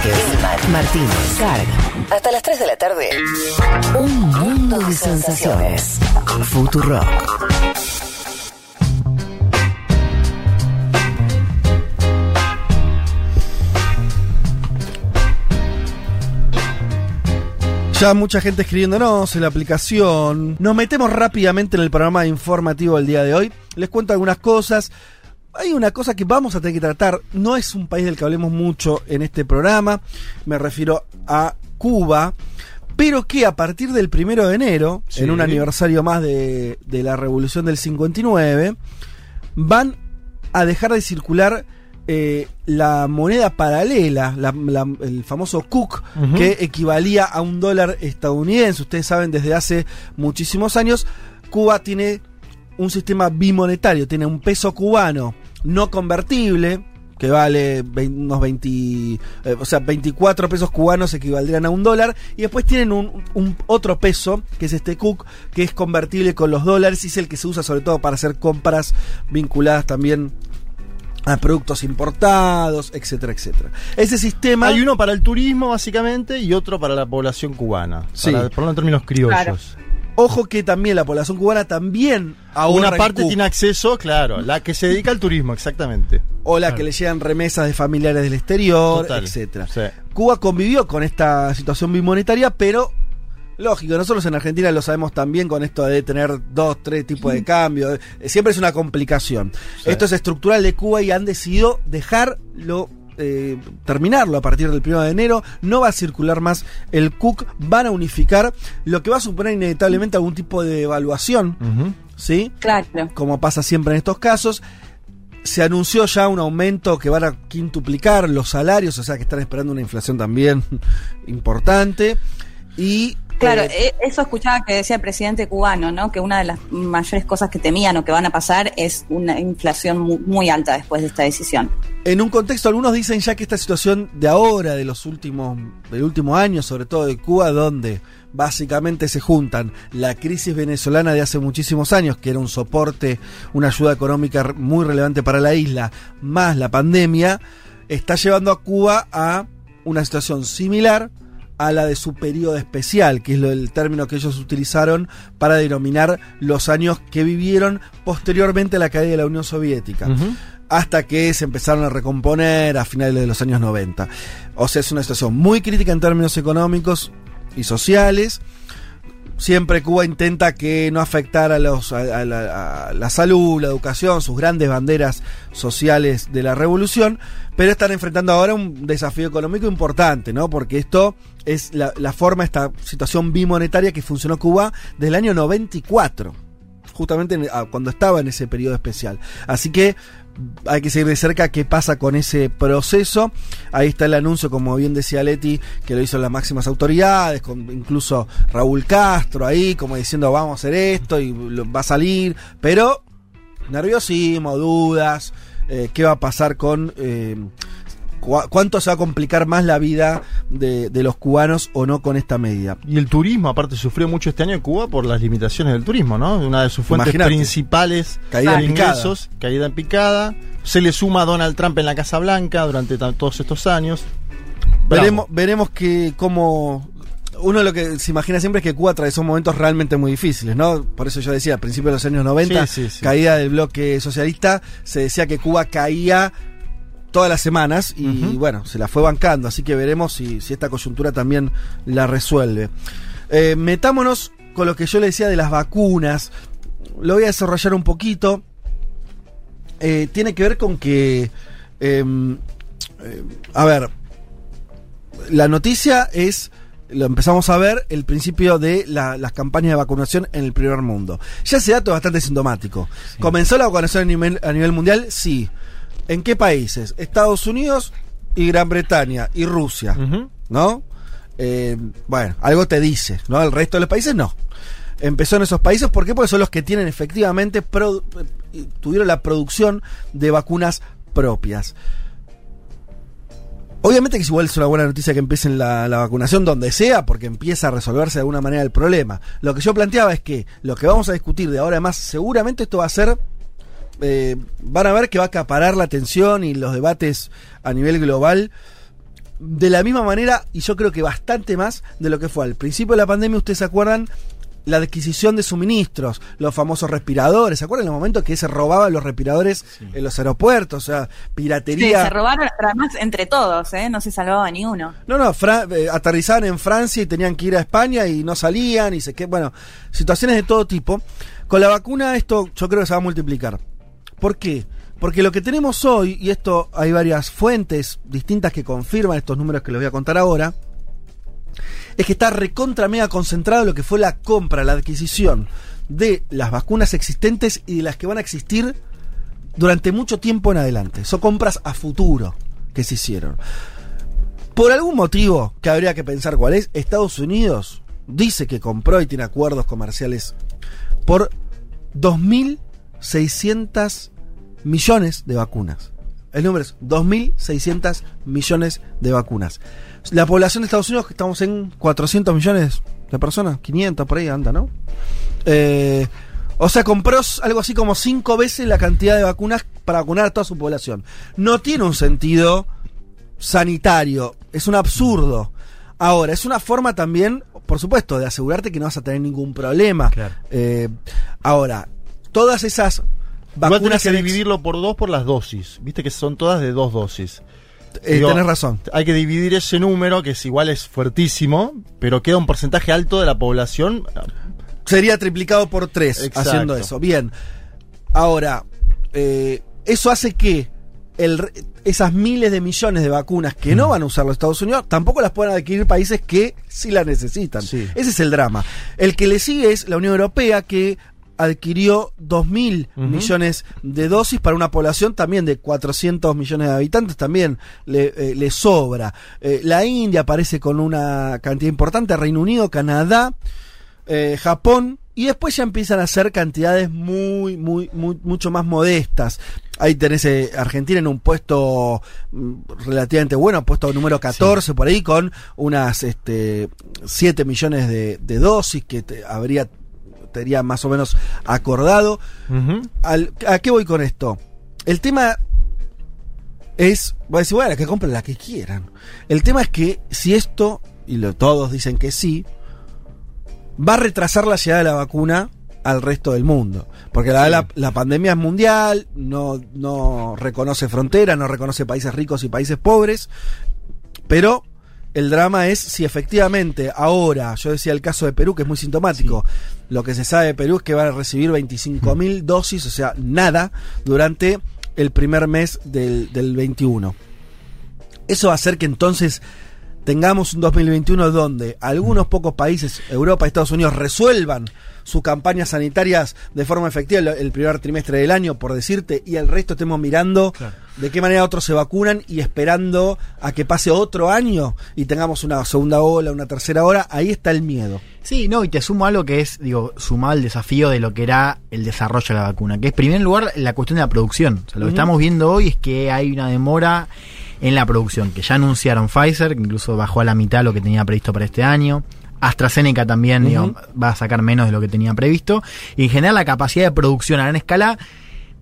Vázquez, Martínez, Carga. Hasta las 3 de la tarde. Un mundo de sensaciones. Futuro. Ya mucha gente escribiéndonos en la aplicación. Nos metemos rápidamente en el programa informativo del día de hoy. Les cuento algunas cosas. Hay una cosa que vamos a tener que tratar. No es un país del que hablemos mucho en este programa. Me refiero a Cuba. Pero que a partir del primero de enero, Sí. en un aniversario más de, de la revolución del 59, van a dejar de circular eh, la moneda paralela, la- la- el famoso Cook, que equivalía a un dólar estadounidense. Ustedes saben, desde hace muchísimos años, Cuba tiene un sistema bimonetario, tiene un peso cubano no convertible, que vale unos 20, eh, o sea, 24 pesos cubanos equivaldrían a un dólar, y después tienen un, un otro peso, que es este Cook, que es convertible con los dólares y es el que se usa sobre todo para hacer compras vinculadas también a productos importados, etcétera, etcétera. Ese sistema... Hay uno para el turismo, básicamente, y otro para la población cubana. Sí. Para ponerlo en términos criollos. Claro. Ojo que también la población cubana también ahorra Una parte tiene acceso, claro, la que se dedica al turismo, exactamente. o la que le llegan remesas de familiares del exterior, Total. etcétera. Sí. Cuba convivió con esta situación bimonetaria, pero lógico, nosotros en Argentina lo sabemos también con esto de tener dos, tres tipos de cambio, eh, siempre es una complicación. Sí. Esto es estructural de Cuba y han decidido dejarlo. Eh, terminarlo a partir del 1 de enero, no va a circular más el CUC, van a unificar, lo que va a suponer inevitablemente algún tipo de evaluación. ¿sí? Claro. como pasa siempre en estos casos. Se anunció ya un aumento que van a quintuplicar los salarios, o sea que están esperando una inflación también importante. Y Claro, eh, eh, eso escuchaba que decía el presidente cubano, ¿no? Que una de las mayores cosas que temían o que van a pasar es una inflación mu- muy, alta después de esta decisión. en un contexto, algunos dicen ya que esta situación de ahora, de los últimos, del último año, sobre todo de Cuba, donde básicamente se juntan la crisis venezolana de hace muchísimos años, que era un soporte, una ayuda económica muy relevante para la isla, más la pandemia, está llevando a Cuba a una situación similar a la de su periodo especial, que es el término que ellos utilizaron para denominar los años que vivieron posteriormente a la caída de la Unión Soviética hasta que se empezaron a recomponer a finales de los años 90. O sea, es una situación muy crítica en términos económicos y sociales. Siempre Cuba intenta que no afectara a, los, a, a la, a la salud, la educación, sus grandes banderas sociales de la revolución, pero están enfrentando ahora un desafío económico importante, ¿no? Porque esto es la, la forma, esta situación bimonetaria que funcionó Cuba desde el año 94 justamente en- ah, cuando estaba en ese periodo especial. Así que hay que seguir de cerca qué pasa con ese proceso. Ahí está el anuncio, como bien decía Leti, que lo hizo las máximas autoridades, incluso Raúl Castro ahí, como diciendo vamos a hacer esto y va a salir, pero nerviosismo, dudas, eh, qué va a pasar con... eh, ¿Cuánto se va a complicar más la vida de, de los cubanos o no con esta medida? Y el turismo, aparte, sufrió mucho este año en Cuba por las limitaciones del turismo, ¿no? Una de sus fuentes principales Caída de en picada. caída en picada. Se le suma a Donald Trump en la Casa Blanca durante todos estos años. Bravo. Veremos, veremos que cómo. Uno lo que se imagina siempre es que Cuba atravesó momentos realmente muy difíciles, ¿no? Por eso yo decía, a principios de los años 90, Sí, sí, sí. caída del bloque socialista, se decía que Cuba caía todas las semanas y bueno, se la fue bancando, así que veremos si, si esta coyuntura también la resuelve. Eh, metámonos con lo que yo le decía de las vacunas, lo voy a desarrollar un poquito. Eh, tiene que ver con que, em, eh, a ver, la noticia es, lo empezamos a ver, el principio de la- las campañas de vacunación en el primer mundo. Ya ese dato es bastante sintomático. ¿Comenzó la vacunación a nivel, a nivel mundial? Sí. ¿En qué países? Estados Unidos y Gran Bretaña y Rusia. ¿no? Eh, bueno, algo te dice, ¿no? El resto de los países no. Empezó en esos países, ¿por qué? Porque son los que tienen efectivamente, eh, tuvieron la producción de vacunas propias. Obviamente que es igual es una buena noticia que empiecen la, la vacunación donde sea, porque empieza a resolverse de alguna manera el problema. Lo que yo planteaba es que lo que vamos a discutir de ahora en más, seguramente esto va a ser. Eh, van a ver que va a acaparar la atención y los debates a nivel global de la misma manera, y yo creo que bastante más de lo que fue al principio de la pandemia, ustedes se acuerdan la adquisición de suministros, los famosos respiradores, ¿se acuerdan el momento que se robaban los respiradores en los aeropuertos? O sea, Sí, piratería. se robaron, pero además entre todos, ¿eh? No se salvaba ni uno. No, no, Fra- eh, aterrizaban en Francia y tenían que ir a España y no salían y se que bueno, situaciones de todo tipo. Con la vacuna esto yo creo que se va a multiplicar. ¿Por qué? Porque lo que tenemos hoy, y esto hay varias fuentes distintas que confirman estos números que les voy a contar ahora, es que está recontra mega concentrado lo que fue la compra, la adquisición de las vacunas existentes y de las que van a existir durante mucho tiempo en adelante. Son compras a futuro que se hicieron. Por algún motivo que habría que pensar cuál es, Estados Unidos dice que compró y tiene acuerdos comerciales por 2.600 millones de vacunas. El número es 2.600 millones de vacunas. La población de Estados Unidos, que estamos en 400 millones de personas, 500 por ahí anda, ¿no? Eh, o sea, compró algo así como cinco veces la cantidad de vacunas para vacunar a toda su población. No tiene un sentido sanitario, es un absurdo. Ahora, es una forma también, por supuesto, de asegurarte que no vas a tener ningún problema. Claro. Eh, ahora, todas esas Igual vacunas que en- dividirlo por dos por las dosis. Viste que son todas de dos dosis. eh, Digo, tenés razón. Hay que dividir ese número, que es igual es fuertísimo, pero queda un porcentaje alto de la población. Sería triplicado por tres Exacto. haciendo eso. Bien. Ahora, eh, eso hace que el esas miles de millones de vacunas que Mm. no van a usar los Estados Unidos tampoco las puedan adquirir países que sí las necesitan. Sí. Ese es el drama. El que le sigue es la Unión Europea que adquirió 2.000 Ujú. millones de dosis para una población también de 400 millones de habitantes, también le, eh, le sobra. Eh, la India aparece con una cantidad importante, Reino Unido, Canadá, eh, Japón, y después ya empiezan a ser cantidades muy, muy, muy, mucho más modestas. Ahí tenés Argentina en un puesto mm, relativamente bueno, puesto número 14 por ahí, con unas este, 7 millones de, de dosis que te- habría estaría más o menos acordado. Al- ¿A qué voy con esto? El tema es, voy a decir, bueno, que compren la que quieran. El tema es que si esto, y lo, todos dicen que sí, va a retrasar la llegada de la vacuna al resto del mundo. Porque la, la, la pandemia es mundial, no, no reconoce fronteras, no reconoce países ricos y países pobres, pero el drama es si efectivamente ahora, yo decía el caso de Perú, que es muy sintomático, lo que se sabe de Perú es que van a recibir 25 mil dosis, o sea, nada, durante el primer mes del, del 21. Eso va a hacer que entonces tengamos un 2021 donde algunos pocos países, Europa y Estados Unidos, resuelvan sus campañas sanitarias de forma efectiva el, el primer trimestre del año, por decirte, y el resto estemos mirando Claro. de qué manera otros se vacunan y esperando a que pase otro año y tengamos una segunda ola, una tercera ola, ahí está el miedo. Sí, no, y te sumo algo que es, digo, sumado al desafío de lo que era el desarrollo de la vacuna, que es, en primer lugar, la cuestión de la producción. O sea, lo que estamos viendo hoy es que hay una demora en la producción, que ya anunciaron Pfizer, que incluso bajó a la mitad lo que tenía previsto para este año. AstraZeneca también va a sacar menos de lo que tenía previsto. Y en general la capacidad de producción a gran escala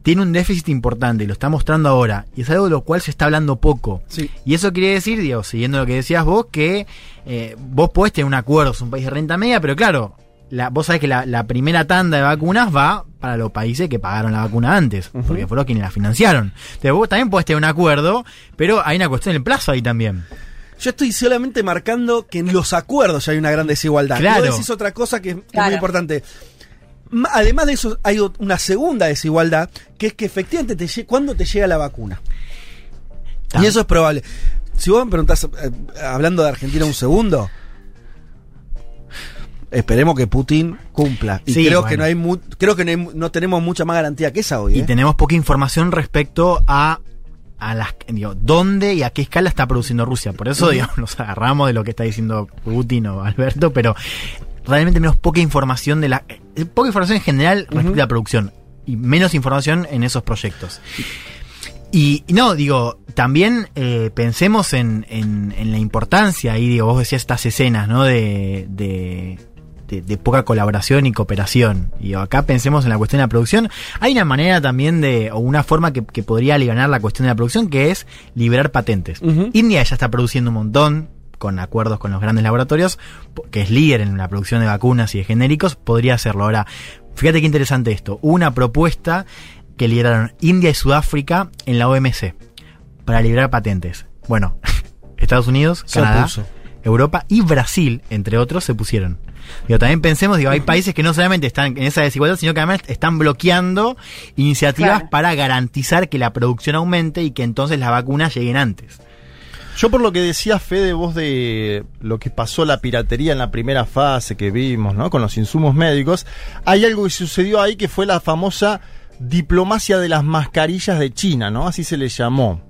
tiene un déficit importante y lo está mostrando ahora. Y es algo de lo cual se está hablando poco. Sí. Y eso quiere decir, digo, siguiendo lo que decías vos, que eh, vos podés tener un acuerdo, es un país de renta media, pero claro, la, vos sabés que la, la primera tanda de vacunas va para los países que pagaron la vacuna antes, Ujú. porque fueron quienes la financiaron. Entonces vos también podés tener un acuerdo, pero hay una cuestión del plazo ahí también. Yo estoy solamente marcando que en los acuerdos ya hay una gran desigualdad. Claro. Vos decís otra cosa que es, muy importante. Además de eso, hay una segunda desigualdad, que es que efectivamente te cuándo te llega la vacuna. Y eso es probable. Si vos me preguntás, eh, hablando de Argentina un segundo, esperemos que Putin cumpla. Y Sí, creo bueno. que no hay creo que no, hay no tenemos mucha más garantía que esa hoy. Y ¿eh? tenemos poca información respecto a, a las, digo, dónde y a qué escala está produciendo Rusia. Por eso, digamos, nos agarramos de lo que está diciendo Putin o Alberto, pero realmente tenemos poca información de la, eh, poca información en general respecto a la producción y menos información en esos proyectos. Y, y no, digo, también eh, pensemos en, en- en la importancia, ahí digo, vos decías estas escenas, ¿no? De, de, de, de poca colaboración y cooperación. Y acá pensemos en la cuestión de la producción. Hay una manera también de, o una forma que, que podría aliviar la cuestión de la producción, que es liberar patentes. India ya está produciendo un montón con acuerdos con los grandes laboratorios, que es líder en la producción de vacunas y de genéricos, podría hacerlo. Ahora, fíjate qué interesante esto. Una propuesta que lideraron India y Sudáfrica en la OMC para liberar patentes. Bueno, Estados Unidos, Se Canadá, opuso. Europa y Brasil, entre otros, se pusieron. Digo, también pensemos, digo, hay países que no solamente están en esa desigualdad, sino que además están bloqueando iniciativas Claro. para garantizar que la producción aumente y que entonces las vacunas lleguen antes. Yo por lo que decía Fede vos de lo que pasó la piratería en la primera fase que vimos, ¿no? Con los insumos médicos, hay algo que sucedió ahí que fue la famosa diplomacia de las mascarillas de China, ¿no? Así se le llamó.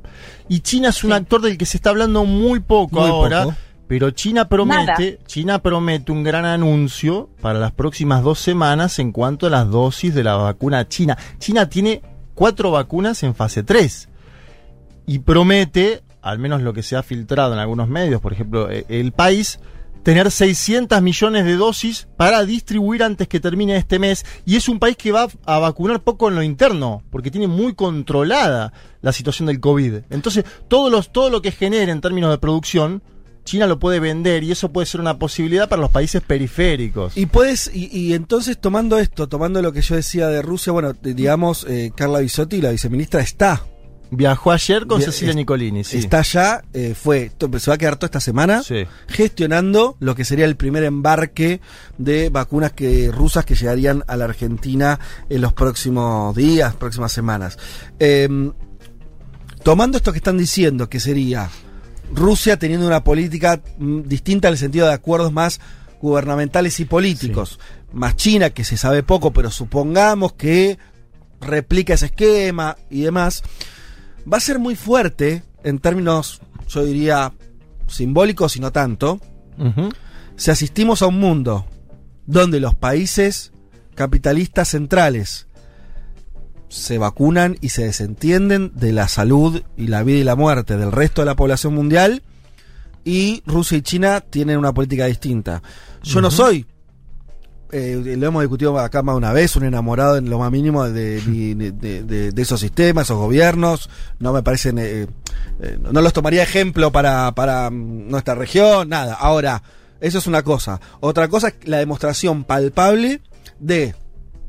Y China es un Sí. actor del que se está hablando muy poco Muy ahora, poco. Pero China promete, Nada. China promete un gran anuncio para las próximas dos semanas en cuanto a las dosis de la vacuna china. China tiene cuatro vacunas en fase 3 y promete, al menos lo que se ha filtrado en algunos medios, por ejemplo, eh, el país, tener 600 millones de dosis para distribuir antes que termine este mes. Y es un país que va a vacunar poco en lo interno, porque tiene muy controlada la situación del COVID. Entonces, todo, los, todo lo que genere en términos de producción, China lo puede vender y eso puede ser una posibilidad para los países periféricos. Y puedes, y, y entonces tomando esto, tomando lo que yo decía de Rusia, bueno, digamos, eh, Carla Bisotti, la viceministra, está. Viajó ayer con Via- Cecilia es- Nicolini, sí. Está ya, eh, fue, se va a quedar toda esta semana Sí. gestionando lo que sería el primer embarque de vacunas que rusas que llegarían a la Argentina en los próximos días, próximas semanas. Em, tomando esto que están diciendo, que sería Rusia teniendo una política mm, distinta en el sentido de acuerdos más gubernamentales y políticos, más China, que se sabe poco, pero supongamos que replica ese esquema y demás, va a ser muy fuerte en términos, yo diría, simbólicos y no tanto, si asistimos a un mundo donde los países capitalistas centrales se vacunan y se desentienden de la salud y la vida y la muerte del resto de la población mundial y Rusia y China tienen una política distinta. Yo no soy, eh, lo hemos discutido acá más de una vez, un enamorado en lo más mínimo de, de- de- de- de esos sistemas, esos gobiernos, no me parecen, eh, eh, no los tomaría ejemplo para, para mm, nuestra región, nada. Ahora, eso es una cosa. Otra cosa es la demostración palpable de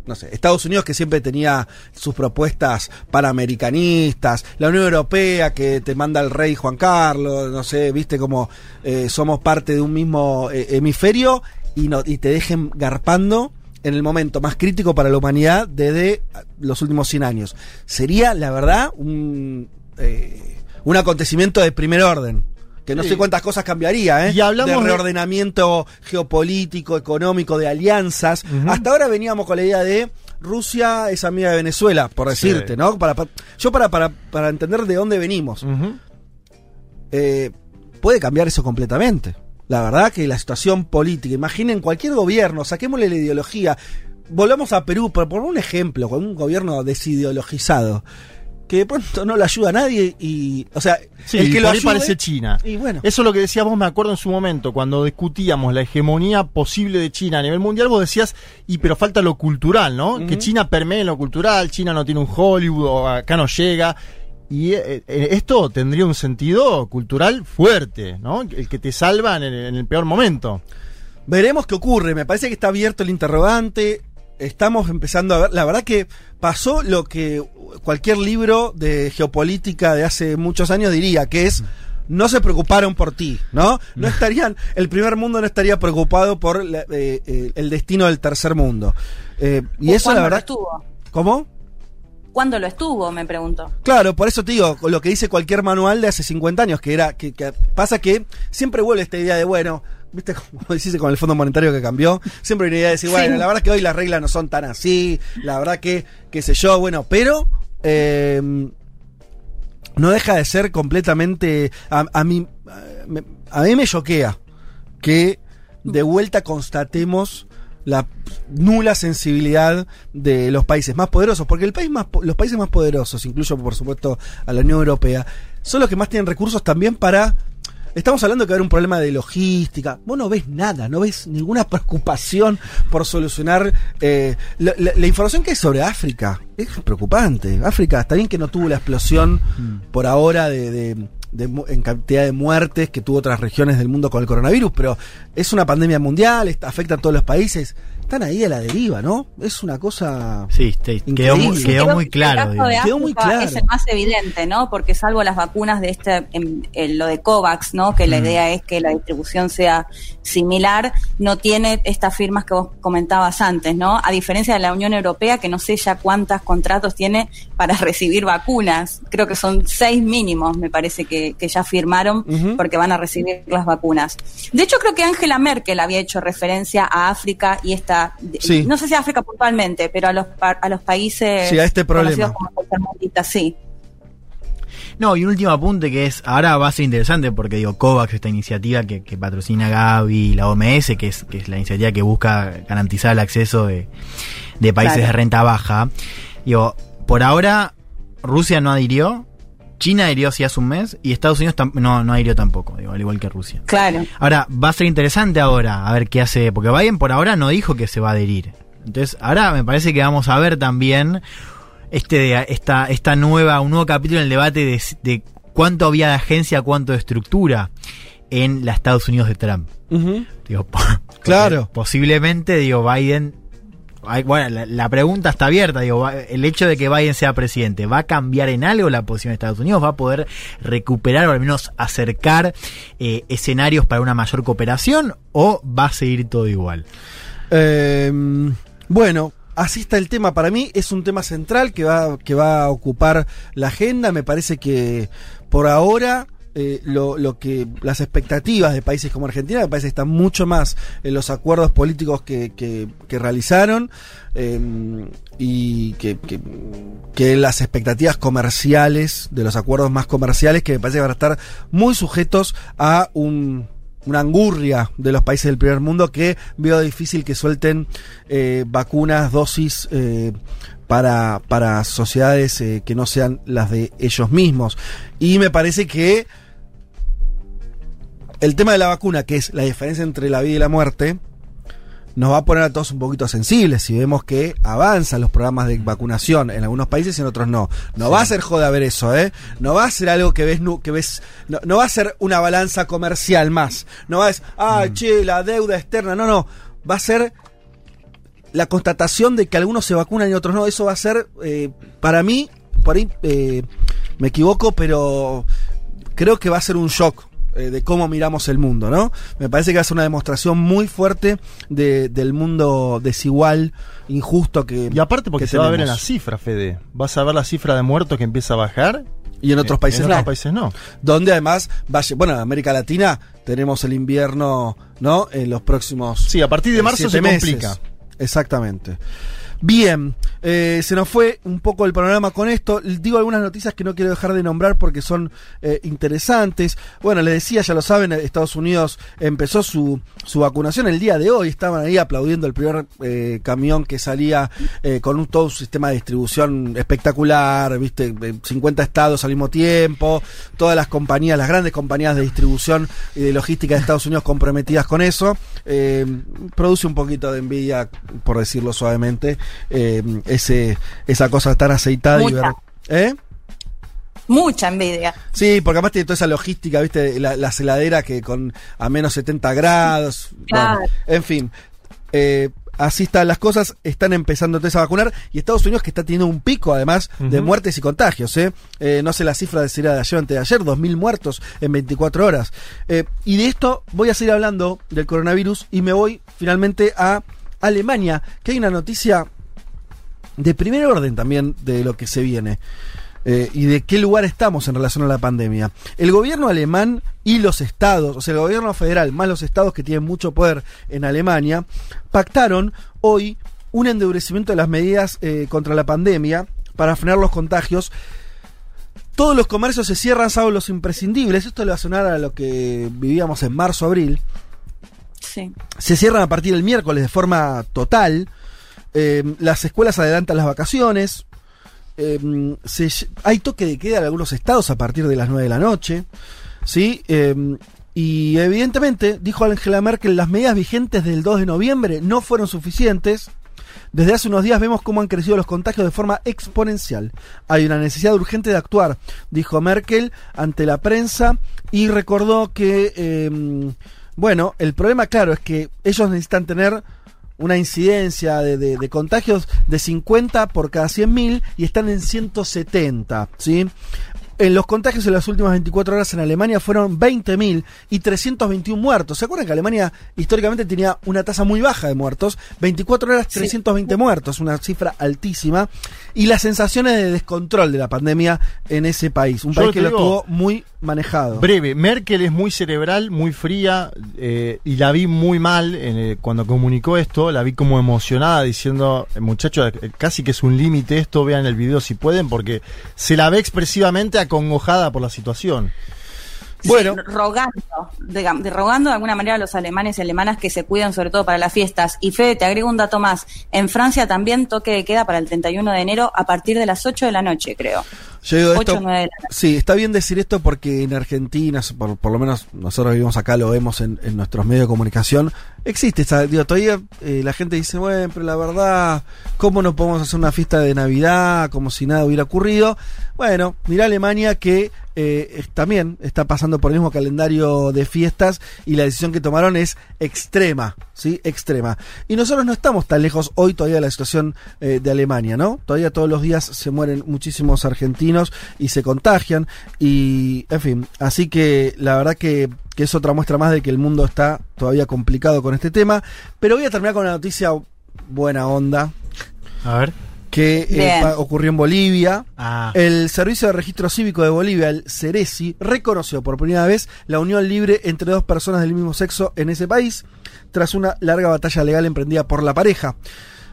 no sé, Estados Unidos que siempre tenía sus propuestas panamericanistas, la Unión Europea que te manda el rey Juan Carlos, no sé, viste como eh, somos parte de un mismo eh, hemisferio y, no, y te dejen garpando en el momento más crítico para la humanidad desde los últimos 100 años. Sería, la verdad, un, eh, un acontecimiento de primer orden. Que no Sí. sé cuántas cosas cambiaría, ¿eh? Y hablamos de de- reordenamiento geopolítico, económico, de alianzas. Hasta ahora veníamos con la idea de Rusia es amiga de Venezuela, por Sí. decirte, ¿no? Para, para- yo para, para, para entender de dónde venimos. Eh, puede cambiar eso completamente. La verdad que la situación política, imaginen cualquier gobierno, saquémosle la ideología. Volvamos a Perú, por poner un ejemplo, con un gobierno desideologizado, que de pronto no le ayuda a nadie y, o sea, Sí, el que lo ayude, parece China. Y bueno, Eso es lo que decías vos, me acuerdo en su momento, cuando discutíamos la hegemonía posible de China a nivel mundial, vos decías, y pero falta lo cultural, ¿no? Que China permee en lo cultural, China no tiene un Hollywood, o acá no llega. Y eh, eh, esto tendría un sentido cultural fuerte, ¿no? El que te salva en el, en el peor momento. Veremos qué ocurre. Me parece que está abierto el interrogante. Estamos empezando a ver. La verdad que pasó lo que cualquier libro de geopolítica de hace muchos años diría, que es no se preocuparon por ti, ¿no? No estarían, el primer mundo no estaría preocupado por la- eh, eh, el destino del tercer mundo. Eh, y eso la ¿Cuándo verdad. estuvo? ¿Cómo? ¿Cuándo lo estuvo? Me pregunto. Claro, por eso te digo, lo que dice cualquier manual de hace 50 años, que era, que, que pasa que siempre vuelve esta idea de, bueno, viste como dice con el Fondo Monetario que cambió, siempre hay una idea de decir, bueno, Sí. la verdad que hoy las reglas no son tan así, la verdad que, qué sé yo, bueno, pero eh, no deja de ser completamente, a, a mí, a mí me choquea que de vuelta constatemos la nula sensibilidad de los países más poderosos, porque el país más, los países más poderosos, incluyo por supuesto a la Unión Europea, son los que más tienen recursos también para Estamos hablando que va a haber un problema de logística. Vos no ves nada, no ves ninguna preocupación por solucionar. eh, la, la- la información que hay sobre África es preocupante. África, está bien que no tuvo la explosión por ahora de, de- de mu- en cantidad de muertes que tuvo otras regiones del mundo con el coronavirus, pero es una pandemia mundial, está- afecta a todos los países. Están ahí a la deriva, ¿no? Es una cosa. Sí, sí, quedó, muy, quedó claro. El caso digamos. de Quedó muy claro. es el más evidente, ¿no? Porque salvo las vacunas de este, em, eh, lo de COVAX, ¿no? Que la idea es que la distribución sea similar, no tiene estas firmas que vos comentabas antes, ¿no? A diferencia de la Unión Europea, que no sé ya cuántos contratos tiene para recibir vacunas. Creo que son seis mínimos, me parece que, que ya firmaron porque van a recibir las vacunas. De hecho, creo que Angela Merkel había hecho referencia a África y esta, Sí. no sé si a África puntualmente, pero a los, a los países Sí, a este problema. conocidos como tercermundistas, sí. No, y un último apunte que es, ahora va a ser interesante porque digo, COVAX, esta iniciativa que, que patrocina Gavi y la OMS, que es, que es la iniciativa que busca garantizar el acceso de, de países Claro. de renta baja. Digo, por ahora Rusia no adhirió, China adhirió sí hace un mes y Estados Unidos no, no adhirió tampoco, digo, al igual que Rusia. Claro. Ahora, va a ser interesante ahora a ver qué hace, porque Biden por ahora no dijo que se va a adherir. Entonces, ahora me parece que vamos a ver también este esta, esta nueva, un nuevo capítulo en el debate de, de cuánto había de agencia, cuánto de estructura en la Estados Unidos de Trump. Digo, po- Claro. Posiblemente, digo, Biden. Bueno, la, la pregunta está abierta. Digo, el hecho de que Biden sea presidente, ¿va a cambiar en algo la posición de Estados Unidos? ¿Va a poder recuperar o al menos acercar eh, escenarios para una mayor cooperación? ¿O va a seguir todo igual? Eh, bueno, así está el tema. Para mí es un tema central que va, que va a ocupar la agenda. Me parece que por ahora eh, lo, que las expectativas de países como Argentina me parece que están mucho más en los acuerdos políticos que, que- realizaron eh, y que, que, que las expectativas comerciales de los acuerdos más comerciales que me parece que van a estar muy sujetos a un una angurria de los países del primer mundo que veo difícil que suelten eh, vacunas, dosis eh, para, para sociedades eh, que no sean las de ellos mismos. Y me parece que el tema de la vacuna, que es la diferencia entre la vida y la muerte, nos va a poner a todos un poquito sensibles si vemos que avanzan los programas de vacunación en algunos países y en otros no. No va a ser joda ver eso, ¿eh? No va a ser algo que ves, que ves no, no va a ser una balanza comercial más. No va a decir, ah, che, la deuda externa. No, no. Va a ser la constatación de que algunos se vacunan y otros no. Eso va a ser, eh, para mí, por ahí eh, me equivoco, pero creo que va a ser un shock eh, de cómo miramos el mundo, ¿no? Me parece que va a ser una demostración muy fuerte de- del mundo desigual, injusto que Y aparte porque que se va a ver en las cifras, Fede. Vas a ver la cifra de muertos que empieza a bajar. y en otros países En no. otros países no. Donde además, vaya, bueno, en América Latina tenemos el invierno, ¿no? En los próximos Sí, a partir de eh, marzo se meses. complica. Exactamente. Bien, eh, se nos fue un poco el panorama con esto. Digo algunas noticias que no quiero dejar de nombrar porque son eh, interesantes. Bueno, les decía, ya lo saben, Estados Unidos empezó su, su vacunación el día de hoy. Estaban ahí aplaudiendo el primer eh, camión que salía eh, con un, todo un sistema de distribución espectacular, viste, Eh, 50 estados al mismo tiempo, todas las compañías, las grandes compañías de distribución y de logística de Estados Unidos comprometidas con eso. Eh, produce un poquito de envidia, por decirlo suavemente, eh, ese, esa cosa tan aceitada y Mucha. ver. ¿Eh? Mucha envidia. Sí, porque además tiene toda esa logística, ¿viste? La, la heladera que con a menos 70 grados. Claro. Bueno, en fin. Eh, así están las cosas, están empezando entonces a vacunar y Estados Unidos que está teniendo un pico además de muertes y contagios, ¿eh? Eh, no sé la cifra de si era de ayer o antes de ayer, 2.000 muertos en 24 horas. Eh, y de esto voy a seguir hablando del coronavirus y me voy finalmente a Alemania, que hay una noticia de primer orden también de lo que se viene eh, y de qué lugar estamos en relación a la pandemia. El gobierno alemán y los estados, o sea, el gobierno federal más los estados que tienen mucho poder en Alemania, pactaron hoy un endurecimiento de las medidas eh, contra la pandemia para frenar los contagios. Todos los comercios se cierran, salvo los imprescindibles. Esto le va a sonar a lo que vivíamos en marzo-abril Sí. se cierran a partir del miércoles de forma total. Eh, las escuelas adelantan las vacaciones. Se- hay toque de queda en algunos estados a partir de las 9 de la noche. ¿sí? Eh, Y evidentemente, dijo Angela Merkel, las medidas vigentes del 2 de noviembre no fueron suficientes. Desde hace unos días vemos cómo han crecido los contagios de forma exponencial. Hay una necesidad urgente de actuar, dijo Merkel ante la prensa y recordó que, bueno, el problema, claro, es que ellos necesitan tener una incidencia de, de- de contagios de 50 por cada 100.000 y están en 170, ¿sí? En los contagios en las últimas 24 horas en Alemania fueron 20.000 y 321 muertos. ¿Se acuerdan que Alemania históricamente tenía una tasa muy baja de muertos? 24 horas, 320 muertos, una cifra altísima. Y las sensaciones de descontrol de la pandemia en ese país. Un Yo país que lo tuvo muy manejado. Breve, Merkel es muy cerebral, muy fría, eh, y la vi muy mal en, eh, cuando comunicó esto, la vi como emocionada diciendo, muchachos, casi que es un límite esto, vean el video si pueden, porque se la ve expresivamente acongojada por la situación. Bueno. Sí, rogando, digamos, de- rogando de alguna manera a los alemanes y alemanas que se cuiden sobre todo para las fiestas. Y Fede, te agrego un dato más. En Francia también toque de queda para el 31 de enero a partir de las 8 de la noche, creo. Yo digo 8 esto, o 9 de la noche. sí, está bien decir esto porque en Argentina, por, por lo menos nosotros vivimos acá, lo vemos en, en nuestros medios de comunicación, existe esta, digo, todavía eh, la gente dice, bueno, pero la verdad, ¿cómo no podemos hacer una fiesta de Navidad como si nada hubiera ocurrido? Bueno, mira Alemania que eh, también está pasando por el mismo calendario de fiestas y la decisión que tomaron es extrema, ¿sí? Extrema. Y nosotros no estamos tan lejos hoy todavía de la situación eh, de Alemania, ¿no? Todavía todos los días se mueren muchísimos argentinos y se contagian y, en fin, así que la verdad que, que es otra muestra más de que el mundo está todavía complicado con este tema. Pero voy a terminar con una noticia buena onda A ver. que eh, ocurrió en Bolivia. Ah, El Servicio de Registro Cívico de Bolivia, el CERESI, reconoció por primera vez la unión libre entre dos personas del mismo sexo en ese país, tras una larga batalla legal emprendida por la pareja.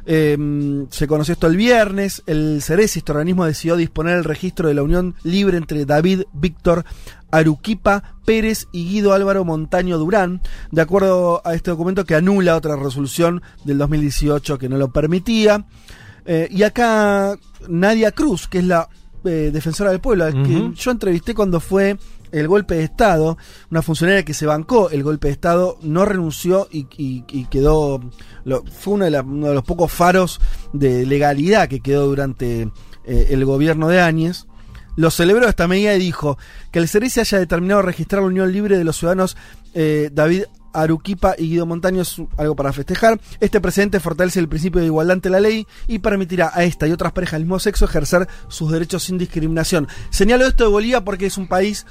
Eh, se conoció esto el viernes. El CERESI, este organismo, decidió disponer el registro de la unión libre entre David Víctor Aruquipa Pérez y Guido Álvaro Montaño Durán, de acuerdo a este documento que anula otra resolución del 2018 que no lo permitía. Eh, y acá Nadia Cruz, que es la eh, defensora del pueblo, que Ujú. yo entrevisté cuando fue el golpe de Estado, una funcionaria que se bancó el golpe de Estado, no renunció y, quedó, lo- fue uno de, los pocos faros de legalidad que quedó durante eh, el gobierno de Áñez. Lo celebró esta medida y dijo que el CERESI haya determinado registrar la unión libre de los ciudadanos eh, David Aruquipa y Guido Montaño es algo para festejar. Este precedente fortalece el principio de igualdad ante la ley y permitirá a esta y otras parejas del mismo sexo ejercer sus derechos sin discriminación. Señalo esto de Bolivia porque es un país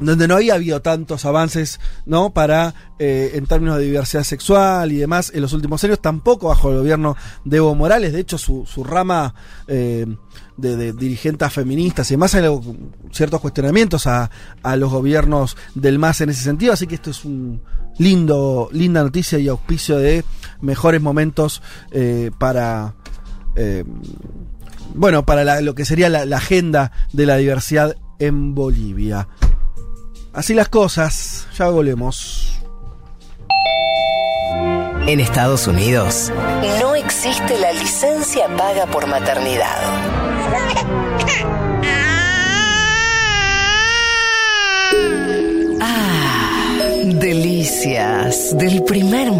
donde no había habido tantos avances no para eh, en términos de diversidad sexual y demás en los últimos años tampoco bajo el gobierno de Evo Morales. De hecho su, rama eh, de, de dirigentes feministas y demás hay ciertos cuestionamientos a, los gobiernos del MAS en ese sentido. Así que esto es un lindo linda noticia y auspicio de mejores momentos eh, para eh, bueno, para la- lo que sería la agenda de la diversidad en Bolivia. Así las cosas, ya volvemos. En Estados Unidos no existe la licencia paga por maternidad. Ah, delicias del primer